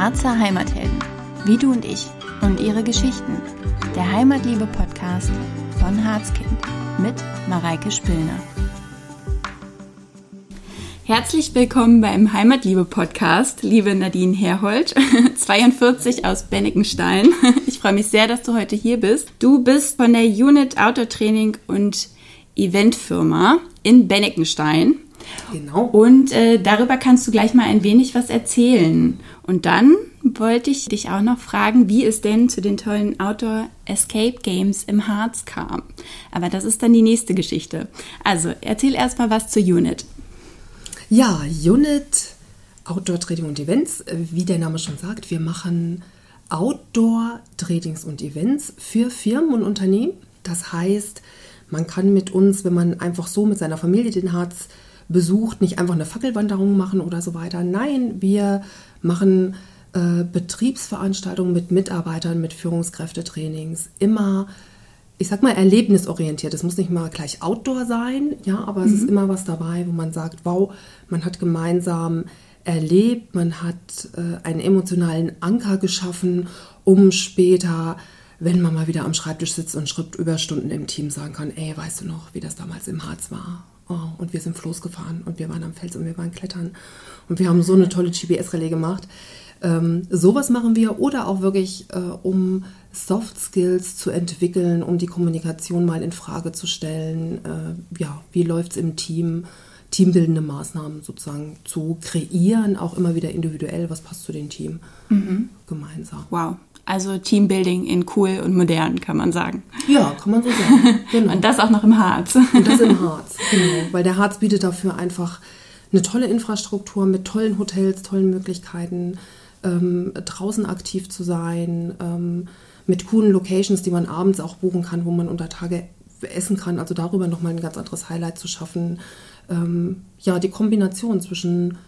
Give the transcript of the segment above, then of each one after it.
Harzer Heimathelden, wie du und ich und ihre Geschichten. Der Heimatliebe-Podcast von Harzkind mit Mareike Spillner. Herzlich willkommen beim Heimatliebe-Podcast, liebe Nadine Herhold, 42 aus Bennikenstein. Ich freue mich sehr, dass du heute hier bist. Du bist von der Unit Outdoor Training und Eventfirma in Bennikenstein. Genau. Und äh, darüber kannst du gleich mal ein wenig was erzählen. Und dann wollte ich dich auch noch fragen, wie es denn zu den tollen Outdoor Escape Games im Harz kam. Aber das ist dann die nächste Geschichte. Also erzähl erst mal was zur Unit. Ja, Unit Outdoor Trading und Events, wie der Name schon sagt, wir machen Outdoor Tradings und Events für Firmen und Unternehmen. Das heißt, man kann mit uns, wenn man einfach so mit seiner Familie den Harz besucht, nicht einfach eine Fackelwanderung machen oder so weiter. Nein, wir machen äh, Betriebsveranstaltungen mit Mitarbeitern, mit Führungskräftetrainings, immer, ich sag mal, erlebnisorientiert. Es muss nicht mal gleich Outdoor sein, ja, aber es ist immer was dabei, wo man sagt, wow, man hat gemeinsam erlebt, man hat äh, einen emotionalen Anker geschaffen, um später wenn man mal wieder am Schreibtisch sitzt und Schrittüberstunden im Team sagen kann, ey, weißt du noch, wie das damals im Harz war? Oh, und wir sind Floß gefahren und wir waren am Fels und wir waren klettern und wir haben so eine tolle GPS-Relais gemacht. Ähm, sowas machen wir oder auch wirklich, äh, um Soft Skills zu entwickeln, um die Kommunikation mal in Frage zu stellen. Äh, ja, wie läuft es im Team? Teambildende Maßnahmen sozusagen zu kreieren, auch immer wieder individuell, was passt zu dem Team mhm. gemeinsam. Wow, also Teambuilding in cool und modern, kann man sagen. Ja, kann man so sagen. Genau. und das auch noch im Harz. Und das im Harz, genau. Weil der Harz bietet dafür einfach eine tolle Infrastruktur mit tollen Hotels, tollen Möglichkeiten, ähm, draußen aktiv zu sein, ähm, mit coolen Locations, die man abends auch buchen kann, wo man unter Tage essen kann. Also darüber nochmal ein ganz anderes Highlight zu schaffen. Ähm, ja, die Kombination zwischen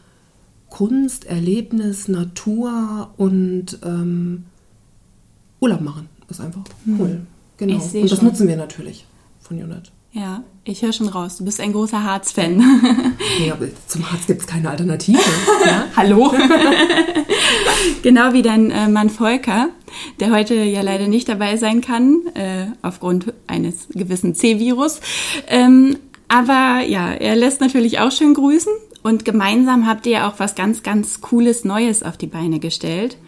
Kunst, Erlebnis, Natur und ähm, Urlaub machen. Ist einfach hm. cool. Hm. Genau. Und das schon. nutzen wir natürlich von Unit. Ja, ich höre schon raus. Du bist ein großer Harz-Fan. ja, zum Harz gibt es keine Alternative. Ja? Hallo? genau wie dein äh, Mann Volker, der heute ja leider nicht dabei sein kann, äh, aufgrund eines gewissen C-Virus. Ähm, aber ja, er lässt natürlich auch schön grüßen. Und gemeinsam habt ihr auch was ganz, ganz Cooles Neues auf die Beine gestellt.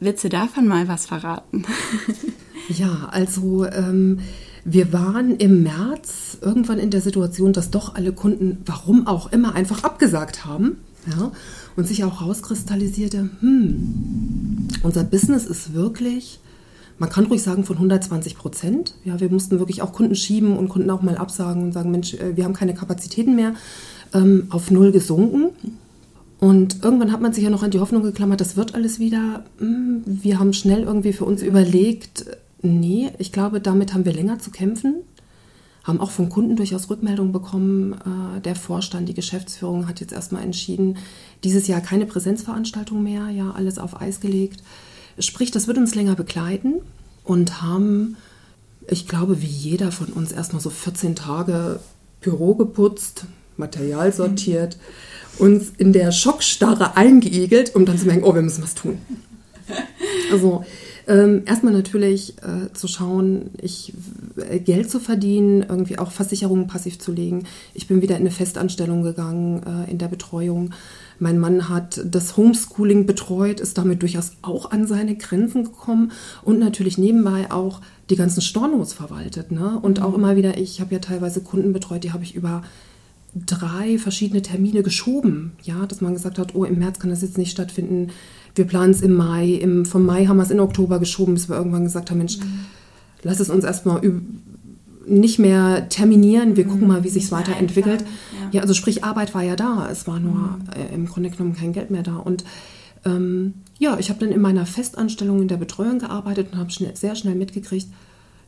Willst du davon mal was verraten? ja, also ähm, wir waren im März irgendwann in der Situation, dass doch alle Kunden, warum auch immer, einfach abgesagt haben. Ja, und sich auch rauskristallisierte, hm, unser Business ist wirklich man kann ruhig sagen von 120 Prozent. Ja, wir mussten wirklich auch Kunden schieben und Kunden auch mal absagen und sagen, Mensch, äh, wir haben keine Kapazitäten mehr, ähm, auf null gesunken. Und irgendwann hat man sich ja noch an die Hoffnung geklammert, das wird alles wieder. Hm, wir haben schnell irgendwie für uns überlegt, nee, ich glaube, damit haben wir länger zu kämpfen. Haben auch von Kunden durchaus Rückmeldungen bekommen. Äh, der Vorstand, die Geschäftsführung hat jetzt erstmal entschieden, dieses Jahr keine Präsenzveranstaltung mehr, ja, alles auf Eis gelegt. Sprich, das wird uns länger begleiten und haben, ich glaube, wie jeder von uns erstmal so 14 Tage Büro geputzt, Material sortiert, uns in der Schockstarre eingeigelt, um dann zu merken, oh, wir müssen was tun. Also ähm, erstmal natürlich äh, zu schauen, ich, äh, Geld zu verdienen, irgendwie auch Versicherungen passiv zu legen. Ich bin wieder in eine Festanstellung gegangen äh, in der Betreuung. Mein Mann hat das Homeschooling betreut, ist damit durchaus auch an seine Grenzen gekommen und natürlich nebenbei auch die ganzen Stornos verwaltet. Ne? Und auch mhm. immer wieder, ich habe ja teilweise Kunden betreut, die habe ich über drei verschiedene Termine geschoben. Ja, dass man gesagt hat, oh, im März kann das jetzt nicht stattfinden. Wir planen es im Mai. Im, vom Mai haben wir es in Oktober geschoben, bis wir irgendwann gesagt haben, Mensch, mhm. lass es uns erstmal nicht mehr terminieren. Wir gucken mal, wie sich es weiterentwickelt. Ja. ja, also sprich, Arbeit war ja da. Es war nur mhm. äh, im Grunde genommen kein Geld mehr da. Und ähm, ja, ich habe dann in meiner Festanstellung in der Betreuung gearbeitet und habe schnell, sehr schnell mitgekriegt,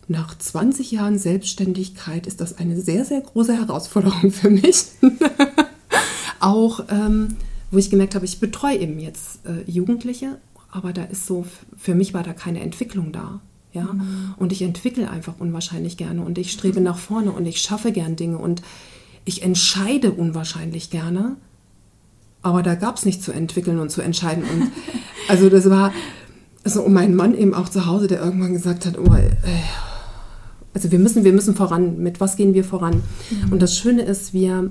nach 20 Jahren Selbstständigkeit ist das eine sehr, sehr große Herausforderung für mich. Auch, ähm, wo ich gemerkt habe, ich betreue eben jetzt äh, Jugendliche, aber da ist so, für mich war da keine Entwicklung da. Ja? Mhm. Und ich entwickle einfach unwahrscheinlich gerne und ich strebe nach vorne und ich schaffe gern Dinge und ich entscheide unwahrscheinlich gerne. Aber da gab es nichts zu entwickeln und zu entscheiden. Und Also das war, also und mein Mann eben auch zu Hause, der irgendwann gesagt hat, oh, äh, also wir müssen, wir müssen voran. Mit was gehen wir voran? Mhm. Und das Schöne ist, wir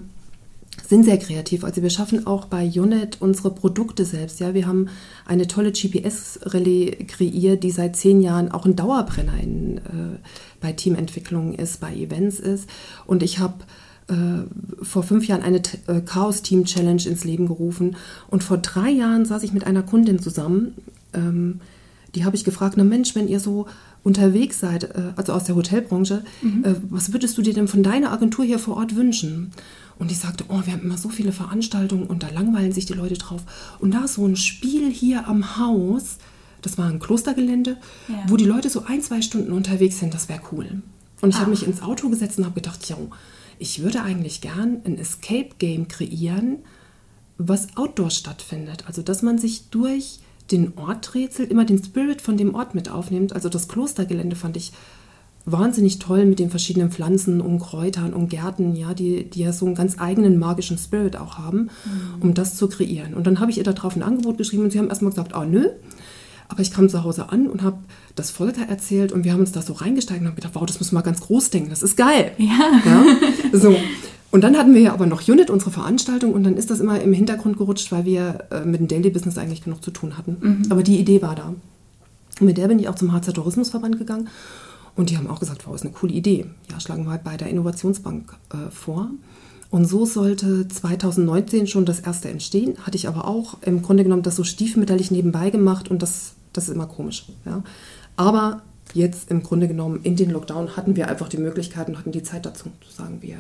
sind sehr kreativ. Also wir schaffen auch bei Unit unsere Produkte selbst. Ja, wir haben eine tolle GPS-Relais kreiert, die seit zehn Jahren auch ein Dauerbrenner in, äh, bei Teamentwicklungen ist, bei Events ist. Und ich habe äh, vor fünf Jahren eine äh, Chaos Team Challenge ins Leben gerufen. Und vor drei Jahren saß ich mit einer Kundin zusammen. Ähm, die habe ich gefragt, na Mensch, wenn ihr so unterwegs seid, äh, also aus der Hotelbranche, mhm. äh, was würdest du dir denn von deiner Agentur hier vor Ort wünschen? Und ich sagte, oh, wir haben immer so viele Veranstaltungen und da langweilen sich die Leute drauf. Und da so ein Spiel hier am Haus, das war ein Klostergelände, ja. wo die Leute so ein, zwei Stunden unterwegs sind, das wäre cool. Und ich habe mich ins Auto gesetzt und habe gedacht, ja, ich würde eigentlich gern ein Escape-Game kreieren, was outdoor stattfindet. Also, dass man sich durch den Ort rätselt, immer den Spirit von dem Ort mit aufnimmt. Also, das Klostergelände fand ich wahnsinnig toll mit den verschiedenen Pflanzen und Kräutern und Gärten, ja, die, die ja so einen ganz eigenen magischen Spirit auch haben, mhm. um das zu kreieren. Und dann habe ich ihr darauf ein Angebot geschrieben und sie haben erstmal gesagt, oh nö. Aber ich kam zu Hause an und habe das Volker erzählt und wir haben uns da so reingesteigt und haben gedacht, wow, das müssen wir ganz groß denken, das ist geil. Ja. ja? So. Und dann hatten wir ja aber noch Unit, unsere Veranstaltung, und dann ist das immer im Hintergrund gerutscht, weil wir äh, mit dem Daily Business eigentlich genug zu tun hatten. Mhm. Aber die Idee war da. Und mit der bin ich auch zum Harzer Tourismusverband gegangen und die haben auch gesagt, wow, ist eine coole Idee. Ja, schlagen wir halt bei der Innovationsbank äh, vor. Und so sollte 2019 schon das erste entstehen. Hatte ich aber auch im Grunde genommen das so stiefmütterlich nebenbei gemacht und das, das ist immer komisch. Ja. Aber jetzt im Grunde genommen in den Lockdown hatten wir einfach die Möglichkeiten, hatten die Zeit dazu, zu sagen, wir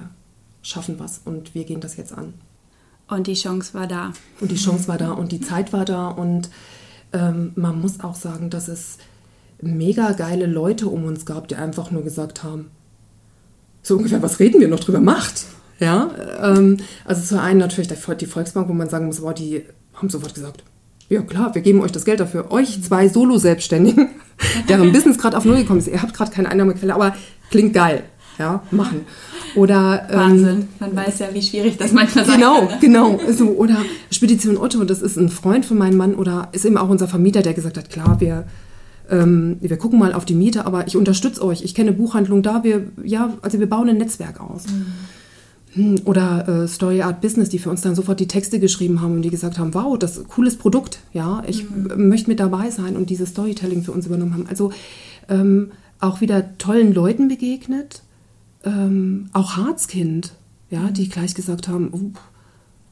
schaffen was und wir gehen das jetzt an. Und die Chance war da. Und die Chance war da und die Zeit war da und ähm, man muss auch sagen, dass es mega geile Leute um uns gab, die einfach nur gesagt haben, so ungefähr, was reden wir noch drüber? Macht! Ja, ähm, also zu einen natürlich die Volksbank, wo man sagen muss, wow, die haben sofort gesagt, ja klar, wir geben euch das Geld dafür. Euch zwei Solo-Selbstständigen, deren Business gerade auf Null gekommen ist. Ihr habt gerade keine Einnahmequelle, aber klingt geil. Ja, machen. Oder, ähm, Wahnsinn. Man weiß ja, wie schwierig das manchmal sein genau, kann. Genau, genau. So, oder Spedition Otto, das ist ein Freund von meinem Mann oder ist eben auch unser Vermieter, der gesagt hat, klar, wir ähm, wir gucken mal auf die Miete, aber ich unterstütze euch. Ich kenne Buchhandlung da, wir, ja, also wir bauen ein Netzwerk aus. Mhm. Oder äh, Story Art Business, die für uns dann sofort die Texte geschrieben haben und die gesagt haben, wow, das ist ein cooles Produkt, ja, ich mhm. möchte mit dabei sein und dieses Storytelling für uns übernommen haben. Also ähm, auch wieder tollen Leuten begegnet, ähm, auch Harzkind, ja, die gleich gesagt haben, oh,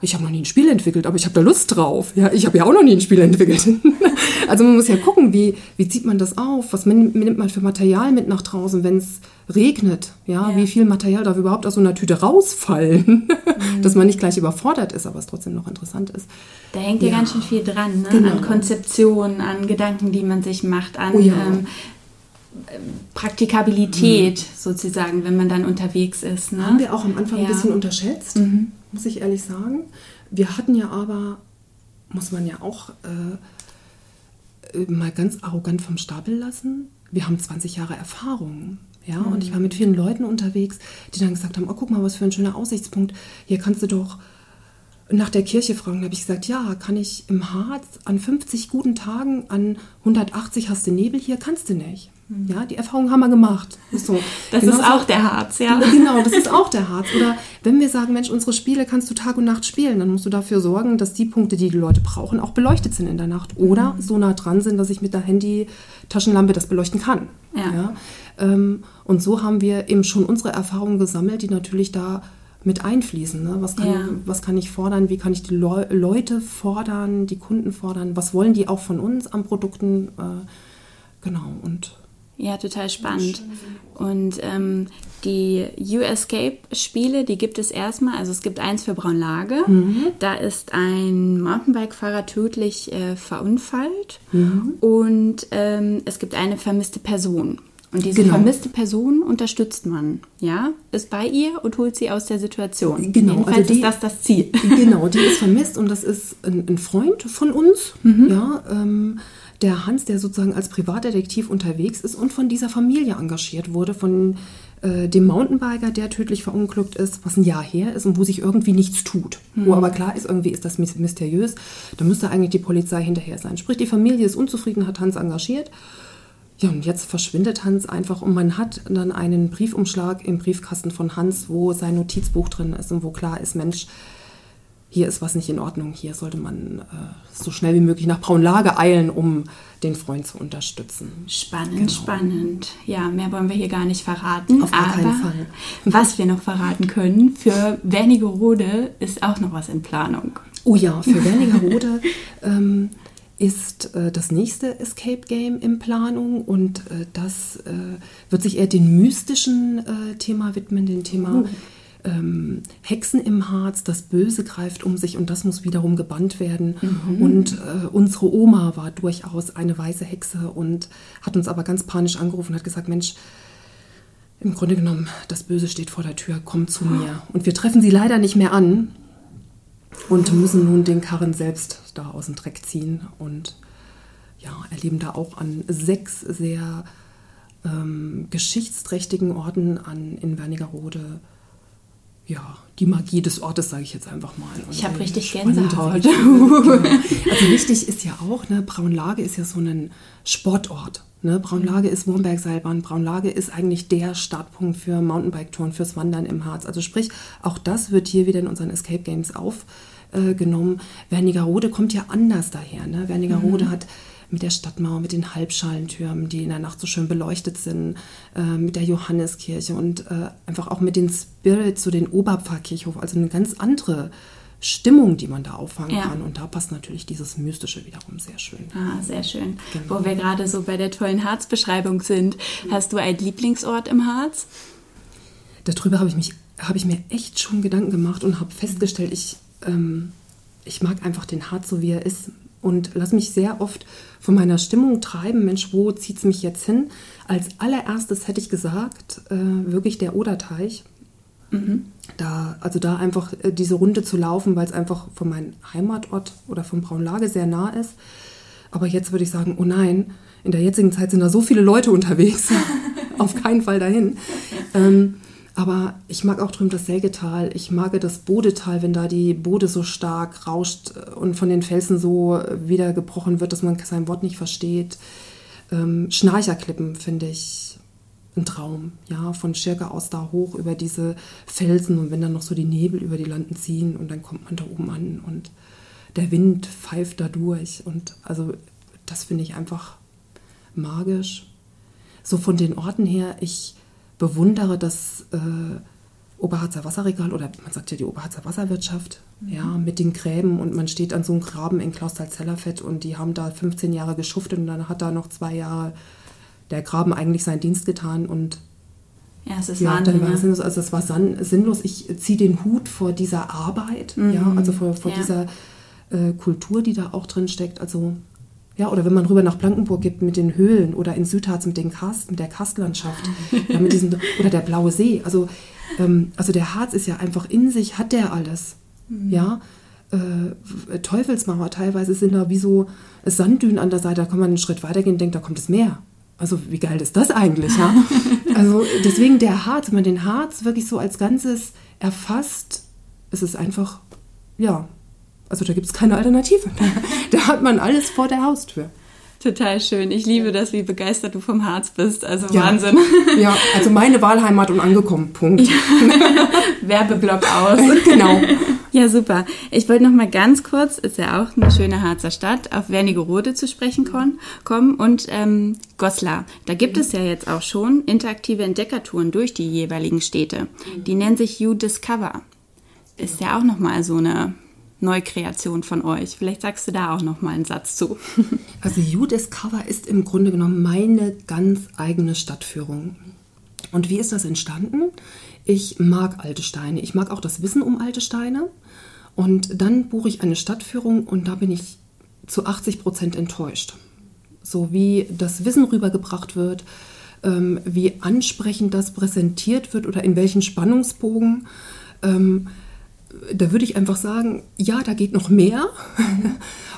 ich habe noch nie ein Spiel entwickelt, aber ich habe da Lust drauf. Ja, ich habe ja auch noch nie ein Spiel entwickelt. also man muss ja gucken, wie, wie zieht man das auf? Was nimmt man für Material mit nach draußen, wenn es regnet? Ja, ja, wie viel Material darf überhaupt aus so einer Tüte rausfallen? Mhm. Dass man nicht gleich überfordert ist, aber es trotzdem noch interessant ist. Da hängt ja, ja ganz schön viel dran, ne? genau. an Konzeptionen, an Gedanken, die man sich macht, an oh ja. ähm, Praktikabilität mhm. sozusagen, wenn man dann unterwegs ist. Ne? Haben wir auch am Anfang ja. ein bisschen unterschätzt. Mhm muss ich ehrlich sagen. Wir hatten ja aber, muss man ja auch äh, mal ganz arrogant vom Stapel lassen, wir haben 20 Jahre Erfahrung. Ja, mhm. und ich war mit vielen Leuten unterwegs, die dann gesagt haben, oh, guck mal, was für ein schöner Aussichtspunkt. Hier kannst du doch nach der Kirche fragen. Da habe ich gesagt, ja, kann ich im Harz an 50 guten Tagen, an 180 hast du Nebel, hier kannst du nicht. Ja, die Erfahrung haben wir gemacht. So. Das genau ist auch der Harz, ja. Genau, das ist auch der Harz. Oder wenn wir sagen, Mensch, unsere Spiele kannst du Tag und Nacht spielen, dann musst du dafür sorgen, dass die Punkte, die die Leute brauchen, auch beleuchtet sind in der Nacht. Oder mhm. so nah dran sind, dass ich mit der Handy-Taschenlampe das beleuchten kann. Ja. ja? Ähm, und so haben wir eben schon unsere Erfahrungen gesammelt, die natürlich da mit einfließen. Ne? Was, kann, ja. was kann ich fordern? Wie kann ich die Le Leute fordern, die Kunden fordern? Was wollen die auch von uns an Produkten? Äh, genau, und ja, total spannend. Und ähm, die U-Escape-Spiele, die gibt es erstmal. Also es gibt eins für Braunlage. Mhm. Da ist ein Mountainbike-Fahrer tödlich äh, verunfallt. Mhm. Und ähm, es gibt eine vermisste Person. Und diese genau. vermisste Person unterstützt man, ja, ist bei ihr und holt sie aus der Situation. Genau, Jedenfalls also die, ist das das Ziel. Genau, die ist vermisst und das ist ein, ein Freund von uns, mhm. ja, ähm, der Hans, der sozusagen als Privatdetektiv unterwegs ist und von dieser Familie engagiert wurde, von äh, dem Mountainbiker, der tödlich verunglückt ist, was ein Jahr her ist und wo sich irgendwie nichts tut. Mhm. Wo aber klar ist, irgendwie ist das mysteriös. Da müsste eigentlich die Polizei hinterher sein. Sprich, die Familie ist unzufrieden, hat Hans engagiert. Ja, und jetzt verschwindet Hans einfach und man hat dann einen Briefumschlag im Briefkasten von Hans, wo sein Notizbuch drin ist und wo klar ist, Mensch, hier ist was nicht in Ordnung, hier sollte man äh, so schnell wie möglich nach Braunlage eilen, um den Freund zu unterstützen. Spannend, genau. spannend. Ja, mehr wollen wir hier gar nicht verraten. Auf aber keinen Fall. was wir noch verraten können, für Wernigerode ist auch noch was in Planung. Oh ja, für Wernigerode ähm, ist äh, das nächste Escape Game in Planung und äh, das äh, wird sich eher dem mystischen äh, Thema widmen, dem Thema... Oh ähm, Hexen im Harz, das Böse greift um sich und das muss wiederum gebannt werden. Mhm. Und äh, unsere Oma war durchaus eine weiße Hexe und hat uns aber ganz panisch angerufen und hat gesagt, Mensch, im Grunde genommen, das Böse steht vor der Tür, komm zu mir. Und wir treffen sie leider nicht mehr an und müssen nun den Karren selbst da aus dem Dreck ziehen und ja, erleben da auch an sechs sehr ähm, geschichtsträchtigen Orten an, in Wernigerode ja, die Magie des Ortes, sage ich jetzt einfach mal. Und ich habe richtig Gänsehaut. Genau. Also wichtig ist ja auch, ne, Braunlage ist ja so ein Sportort. Ne? Braunlage ist Wurmbergseilbahn. Braunlage ist eigentlich der Startpunkt für Mountainbike-Touren, fürs Wandern im Harz. Also sprich, auch das wird hier wieder in unseren Escape Games aufgenommen. Wernigerode kommt ja anders daher. Ne? Wernigerode mhm. hat mit der Stadtmauer, mit den Halbschalentürmen, die in der Nacht so schön beleuchtet sind, äh, mit der Johanneskirche und äh, einfach auch mit den Spirits, so den Oberpfarrkirchhof, also eine ganz andere Stimmung, die man da auffangen ja. kann. Und da passt natürlich dieses Mystische wiederum sehr schön. Ah, sehr schön. Genau. Wo wir gerade so bei der tollen Harzbeschreibung sind, hast du einen Lieblingsort im Harz? Darüber habe ich, mich, habe ich mir echt schon Gedanken gemacht und habe festgestellt, ich, ähm, ich mag einfach den Harz so, wie er ist und lass mich sehr oft von meiner Stimmung treiben. Mensch, wo zieht es mich jetzt hin? Als allererstes hätte ich gesagt, äh, wirklich der Oderteich. Mhm. Da, also da einfach äh, diese Runde zu laufen, weil es einfach von meinem Heimatort oder von Braunlage sehr nah ist. Aber jetzt würde ich sagen, oh nein, in der jetzigen Zeit sind da so viele Leute unterwegs. Auf keinen Fall dahin. Ähm, aber ich mag auch drüben das Sägetal. Ich mag das Bodetal, wenn da die Bode so stark rauscht und von den Felsen so wieder gebrochen wird, dass man sein Wort nicht versteht. Ähm, Schnarcherklippen finde ich ein Traum. Ja, von Schirke aus da hoch über diese Felsen und wenn dann noch so die Nebel über die Landen ziehen und dann kommt man da oben an und der Wind pfeift da durch. Und also das finde ich einfach magisch. So von den Orten her, ich bewundere das äh, Oberharzer Wasserregal oder man sagt ja die Oberharzer Wasserwirtschaft, mhm. ja, mit den Gräben und man steht an so einem Graben in Klausthal-Zellerfett und die haben da 15 Jahre geschuftet und dann hat da noch zwei Jahre der Graben eigentlich seinen Dienst getan und ja, es ist ja, Wahnsinn, dann war sinnlos, also es war sinnlos. Ich ziehe den Hut vor dieser Arbeit, mhm. ja, also vor, vor ja. dieser äh, Kultur, die da auch drin steckt. Also ja, oder wenn man rüber nach Blankenburg geht mit den Höhlen oder in Südharz mit, den Karst, mit der Karstlandschaft ja, mit diesen, oder der Blaue See. Also, ähm, also der Harz ist ja einfach in sich, hat der alles. Mhm. Ja, äh, Teufelsmauer teilweise sind da wie so Sanddünen an der Seite, da kann man einen Schritt weitergehen und denkt, da kommt das Meer. Also wie geil ist das eigentlich? Ja? also deswegen der Harz, wenn man den Harz wirklich so als Ganzes erfasst, ist es einfach, ja, also da gibt es keine Alternative. Da, hat man alles vor der Haustür. Total schön. Ich liebe das, wie begeistert du vom Harz bist. Also ja. Wahnsinn. Ja, also meine Wahlheimat und angekommen. Punkt. Ja. Werbeblock aus. genau. Ja, super. Ich wollte noch mal ganz kurz, ist ja auch eine schöne Harzer Stadt, auf Wernigerode zu sprechen kommen und ähm, Goslar. Da gibt es ja jetzt auch schon interaktive Entdeckertouren durch die jeweiligen Städte. Die nennen sich You Discover. Ist ja auch noch mal so eine Neukreation von euch. Vielleicht sagst du da auch noch mal einen Satz zu. Also You Discover ist im Grunde genommen meine ganz eigene Stadtführung. Und wie ist das entstanden? Ich mag alte Steine. Ich mag auch das Wissen um alte Steine. Und dann buche ich eine Stadtführung und da bin ich zu 80 Prozent enttäuscht. So wie das Wissen rübergebracht wird, ähm, wie ansprechend das präsentiert wird oder in welchen Spannungsbogen. Da würde ich einfach sagen, ja, da geht noch mehr.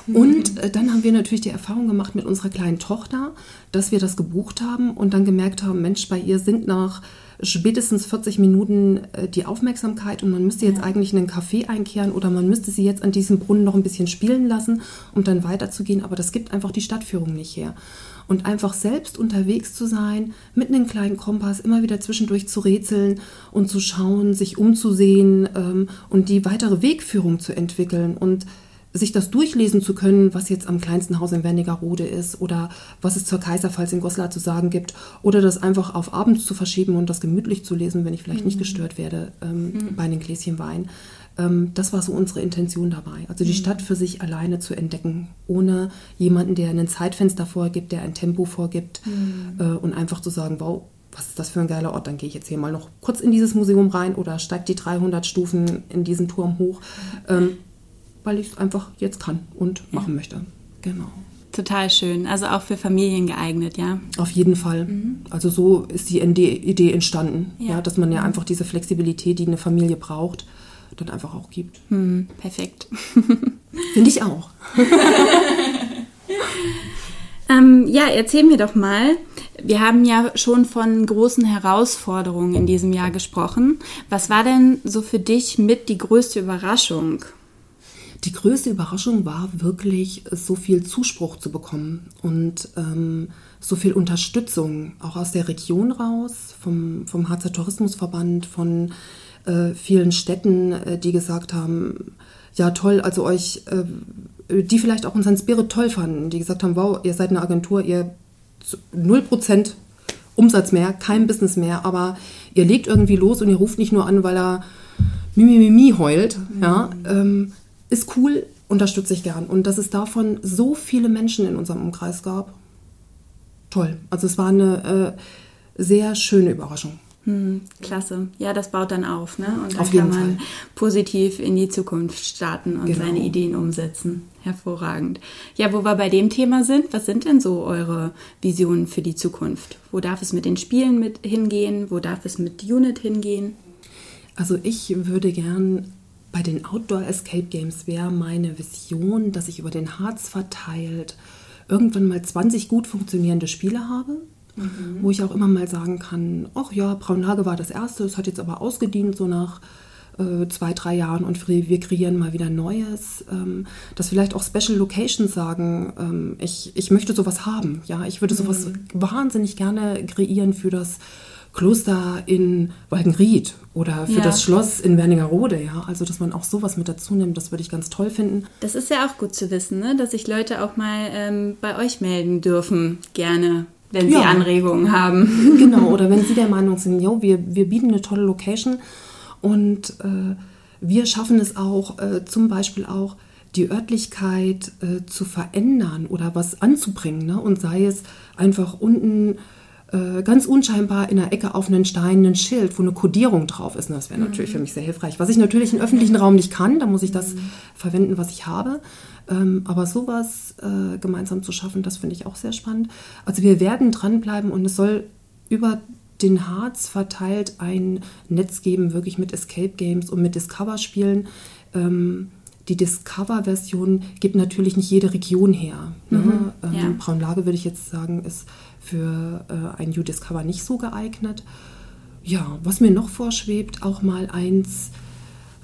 Und äh, dann haben wir natürlich die Erfahrung gemacht mit unserer kleinen Tochter, dass wir das gebucht haben und dann gemerkt haben, Mensch, bei ihr sind nach spätestens 40 Minuten äh, die Aufmerksamkeit und man müsste jetzt ja. eigentlich in einen Café einkehren oder man müsste sie jetzt an diesem Brunnen noch ein bisschen spielen lassen, um dann weiterzugehen. Aber das gibt einfach die Stadtführung nicht her. Und einfach selbst unterwegs zu sein, mit einem kleinen Kompass immer wieder zwischendurch zu rätseln und zu schauen, sich umzusehen ähm, und die weitere Wegführung zu entwickeln und sich das durchlesen zu können, was jetzt am kleinsten Haus in Wernigerode ist oder was es zur Kaiserpfalz in Goslar zu sagen gibt oder das einfach auf abends zu verschieben und das gemütlich zu lesen, wenn ich vielleicht mhm. nicht gestört werde ähm, mhm. bei einem Gläschen Wein. Ähm, das war so unsere Intention dabei. Also die mhm. Stadt für sich alleine zu entdecken, ohne jemanden, der ein Zeitfenster vorgibt, der ein Tempo vorgibt mhm. äh, und einfach zu sagen, wow, was ist das für ein geiler Ort? Dann gehe ich jetzt hier mal noch kurz in dieses Museum rein oder steige die 300 Stufen in diesen Turm hoch. Ähm, weil ich es einfach jetzt kann und machen möchte. Genau. Total schön. Also auch für Familien geeignet, ja? Auf jeden Fall. Mhm. Also so ist die Idee entstanden, ja. ja. dass man ja mhm. einfach diese Flexibilität, die eine Familie braucht, dann einfach auch gibt. Mhm. Perfekt. Finde ich auch. ähm, ja, erzähl mir doch mal. Wir haben ja schon von großen Herausforderungen in diesem Jahr gesprochen. Was war denn so für dich mit die größte Überraschung? Die größte Überraschung war wirklich, so viel Zuspruch zu bekommen und ähm, so viel Unterstützung, auch aus der Region raus, vom, vom Harzer Tourismusverband, von äh, vielen Städten, äh, die gesagt haben, ja toll, also euch, äh, die vielleicht auch unseren Spirit toll fanden, die gesagt haben, wow, ihr seid eine Agentur, ihr 0% Umsatz mehr, kein Business mehr, aber ihr legt irgendwie los und ihr ruft nicht nur an, weil er Mimimi mi, mi, heult, mhm. ja, ähm, ist cool, unterstütze ich gern. Und dass es davon so viele Menschen in unserem Umkreis gab, toll. Also es war eine äh, sehr schöne Überraschung. Hm, klasse. Ja, das baut dann auf, ne? Und dann kann man Fall. positiv in die Zukunft starten und genau. seine Ideen umsetzen. Hervorragend. Ja, wo wir bei dem Thema sind, was sind denn so eure Visionen für die Zukunft? Wo darf es mit den Spielen mit hingehen? Wo darf es mit Unit hingehen? Also ich würde gern bei den Outdoor Escape Games wäre meine Vision, dass ich über den Harz verteilt irgendwann mal 20 gut funktionierende Spiele habe, mhm. wo ich auch immer mal sagen kann, ach ja, Braunlage war das erste, es hat jetzt aber ausgedient, so nach äh, zwei, drei Jahren und wir kreieren mal wieder Neues. Ähm, dass vielleicht auch Special Locations sagen, ähm, ich, ich möchte sowas haben. Ja, ich würde sowas mhm. wahnsinnig gerne kreieren für das Kloster in Waldenried oder für ja. das Schloss in Wernigerode, ja. Also, dass man auch sowas mit dazu nimmt, das würde ich ganz toll finden. Das ist ja auch gut zu wissen, ne? dass sich Leute auch mal ähm, bei euch melden dürfen, gerne, wenn ja. sie Anregungen haben. Genau, oder wenn sie der Meinung sind, jo, wir, wir bieten eine tolle Location und äh, wir schaffen es auch, äh, zum Beispiel auch, die Örtlichkeit äh, zu verändern oder was anzubringen. Ne? Und sei es einfach unten äh, ganz unscheinbar in der Ecke auf einen Stein ein Schild, wo eine Kodierung drauf ist. Und das wäre mhm. natürlich für mich sehr hilfreich. Was ich natürlich im öffentlichen Raum nicht kann, da muss ich das mhm. verwenden, was ich habe. Ähm, aber sowas äh, gemeinsam zu schaffen, das finde ich auch sehr spannend. Also wir werden dranbleiben und es soll über den Harz verteilt ein Netz geben, wirklich mit Escape Games und mit Discover-Spielen. Ähm, die Discover-Version gibt natürlich nicht jede Region her. Ne? Mhm, ähm, ja. Braunlage würde ich jetzt sagen, ist für äh, ein New Discover nicht so geeignet. Ja, was mir noch vorschwebt, auch mal eins,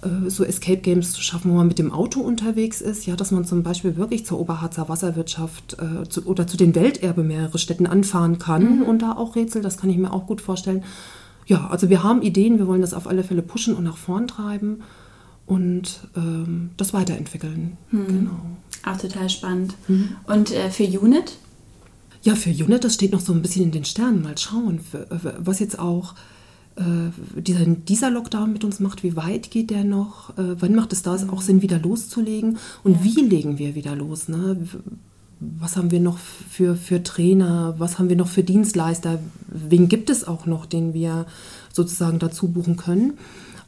äh, so Escape Games zu schaffen, wo man mit dem Auto unterwegs ist, ja, dass man zum Beispiel wirklich zur Oberharzer Wasserwirtschaft äh, zu, oder zu den Welterbe mehrere Städten anfahren kann mhm. und da auch Rätsel, das kann ich mir auch gut vorstellen. Ja, also wir haben Ideen, wir wollen das auf alle Fälle pushen und nach vorn treiben und ähm, das weiterentwickeln. Mhm. Genau. Auch total spannend. Mhm. Und äh, für Unit? Ja, für Unit, das steht noch so ein bisschen in den Sternen. Mal schauen, für, was jetzt auch äh, dieser, dieser, Lockdown mit uns macht. Wie weit geht der noch? Äh, wann macht es da auch Sinn, wieder loszulegen? Und ja. wie legen wir wieder los? Ne? Was haben wir noch für, für Trainer? Was haben wir noch für Dienstleister? Wen gibt es auch noch, den wir sozusagen dazu buchen können?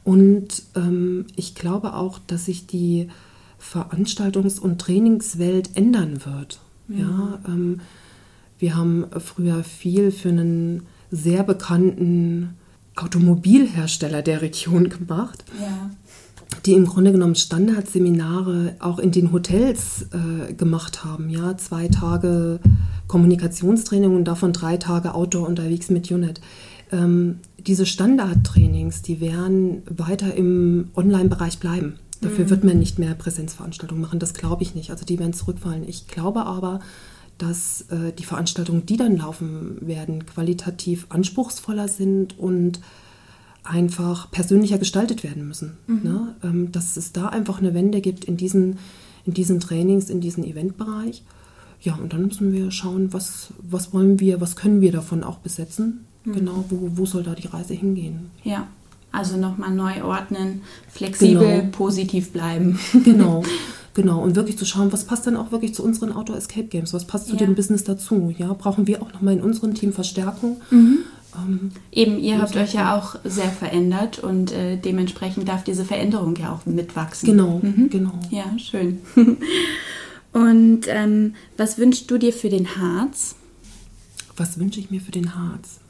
Und ähm, ich glaube auch, dass sich die Veranstaltungs- und Trainingswelt ändern wird. Mhm. Ja, ähm, wir haben früher viel für einen sehr bekannten Automobilhersteller der Region gemacht. Ja. die im Grunde genommen Standardseminare auch in den Hotels äh, gemacht haben. Ja, zwei Tage Kommunikationstraining und davon drei Tage Outdoor unterwegs mit Unit. Ähm, diese Standardtrainings, die werden weiter im Online-Bereich bleiben. Dafür mhm. wird man nicht mehr Präsenzveranstaltungen machen, das glaube ich nicht. Also die werden zurückfallen. Ich glaube aber, dass äh, die Veranstaltungen, die dann laufen werden, qualitativ anspruchsvoller sind und einfach persönlicher gestaltet werden müssen. Mhm. Ne? Ähm, dass es da einfach eine Wende gibt in diesen, in diesen Trainings, in diesem Eventbereich. Ja, und dann müssen wir schauen, was, was wollen wir, was können wir davon auch besetzen. Mhm. Genau, wo, wo soll da die Reise hingehen? Ja, also nochmal neu ordnen, flexibel, genau. positiv bleiben. Genau, genau. Und wirklich zu schauen, was passt dann auch wirklich zu unseren Outdoor Escape Games? Was passt zu ja. dem Business dazu? Ja, brauchen wir auch nochmal in unserem Team Verstärkung? Mhm. Ähm, Eben, ihr habt euch ja auch sehr verändert und äh, dementsprechend darf diese Veränderung ja auch mitwachsen. Genau, mhm. genau. Ja, schön. und ähm, was wünschst du dir für den Harz? Was wünsche ich mir für den Harz?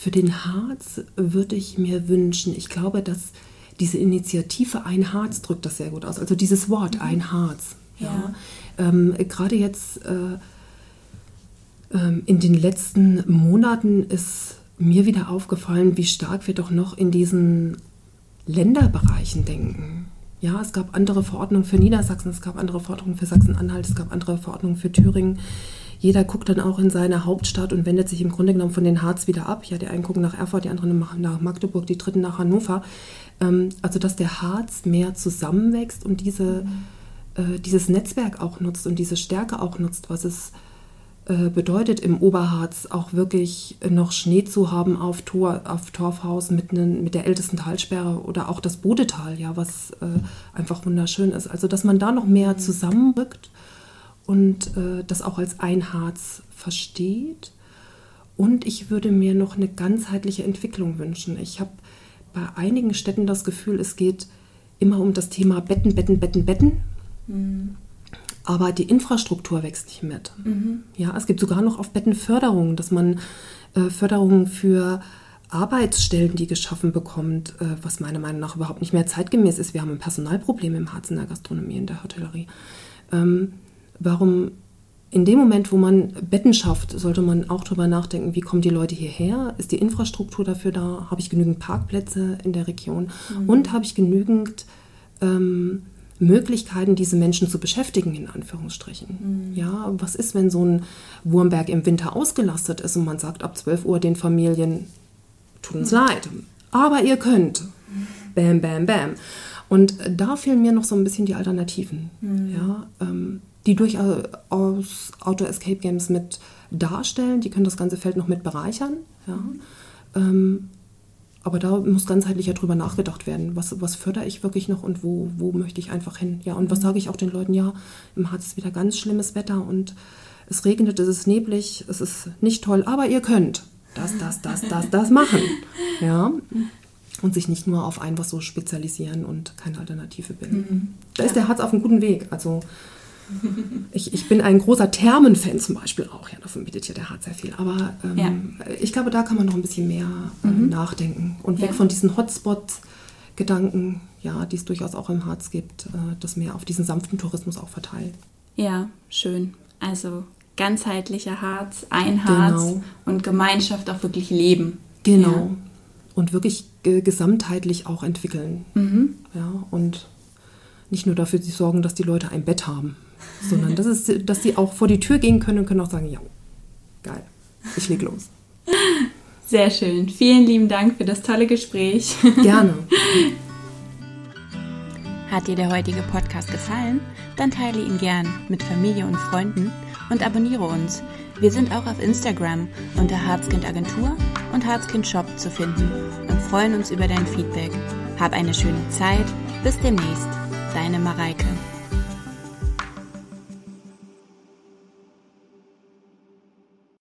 Für den Harz würde ich mir wünschen, ich glaube, dass diese Initiative Ein Harz drückt das sehr gut aus. Also dieses Wort mhm. Ein Harz. Ja. ja. Ähm, Gerade jetzt äh, ähm, in den letzten Monaten ist mir wieder aufgefallen, wie stark wir doch noch in diesen Länderbereichen denken. Ja, es gab andere Verordnungen für Niedersachsen, es gab andere Verordnungen für Sachsen-Anhalt, es gab andere Verordnungen für Thüringen jeder guckt dann auch in seine Hauptstadt und wendet sich im Grunde genommen von den Harz wieder ab. Ja, die einen gucken nach Erfurt, die anderen nach Magdeburg, die dritten nach Hannover. Ähm, also, dass der Harz mehr zusammenwächst und diese, äh, dieses Netzwerk auch nutzt und diese Stärke auch nutzt, was es äh, bedeutet, im Oberharz auch wirklich noch Schnee zu haben auf, Tor, auf Torfhaus mit, ne, mit der ältesten Talsperre oder auch das Bodetal, ja, was äh, einfach wunderschön ist. Also, dass man da noch mehr zusammenrückt und äh, das auch als ein Harz versteht. Und ich würde mir noch eine ganzheitliche Entwicklung wünschen. Ich habe bei einigen Städten das Gefühl, es geht immer um das Thema Betten, Betten, Betten, Betten. Mhm. Aber die Infrastruktur wächst nicht mit. Mhm. Ja, es gibt sogar noch auf Betten Förderungen, dass man äh, Förderungen für Arbeitsstellen, die geschaffen bekommt, äh, was meiner Meinung nach überhaupt nicht mehr zeitgemäß ist. Wir haben ein Personalproblem im Harz in der Gastronomie, in der Hotellerie. Ähm, warum in dem Moment, wo man Betten schafft, sollte man auch darüber nachdenken, wie kommen die Leute hierher? Ist die Infrastruktur dafür da? Habe ich genügend Parkplätze in der Region? Mhm. Und habe ich genügend ähm, Möglichkeiten, diese Menschen zu beschäftigen, in Anführungsstrichen? Mhm. Ja, was ist, wenn so ein Wurmberg im Winter ausgelastet ist und man sagt ab 12 Uhr den Familien, tut uns mhm. leid, aber ihr könnt. Bam, bam, bam. Und da fehlen mir noch so ein bisschen die Alternativen. Mhm. Ja, ähm, die durchaus Outdoor Escape Games mit darstellen. Die können das ganze Feld noch mit bereichern. Ja. Ähm, aber da muss ganzheitlicher drüber nachgedacht werden. Was, was fördere ich wirklich noch und wo, wo möchte ich einfach hin? Ja, und was sage ich auch den Leuten? Ja, im Harz ist wieder ganz schlimmes Wetter und es regnet, es ist neblig, es ist nicht toll, aber ihr könnt das, das, das, das, das machen. Ja. Und sich nicht nur auf ein was so spezialisieren und keine Alternative bilden. Mhm. Da ist der Harz auf einem guten Weg. Also ich, ich bin ein großer Thermen-Fan zum Beispiel auch. Ja, davon bietet ja der Harz sehr viel. Aber ähm, ja. ich glaube, da kann man noch ein bisschen mehr äh, mhm. nachdenken und weg ja. von diesen Hotspot-Gedanken, ja, die es durchaus auch im Harz gibt, äh, das mehr auf diesen sanften Tourismus auch verteilt. Ja, schön. Also ganzheitlicher Harz, ein Harz genau. und Gemeinschaft auch wirklich leben. Genau. Ja. Und wirklich gesamtheitlich auch entwickeln. Mhm. Ja, und nicht nur dafür sorgen, dass die Leute ein Bett haben sondern das ist, dass sie auch vor die Tür gehen können und können auch sagen, ja, geil, ich leg los. Sehr schön. Vielen lieben Dank für das tolle Gespräch. Gerne. Hat dir der heutige Podcast gefallen? Dann teile ihn gern mit Familie und Freunden und abonniere uns. Wir sind auch auf Instagram unter Harzkind Agentur und Harzkind Shop zu finden und freuen uns über dein Feedback. Hab eine schöne Zeit. Bis demnächst. Deine Mareike.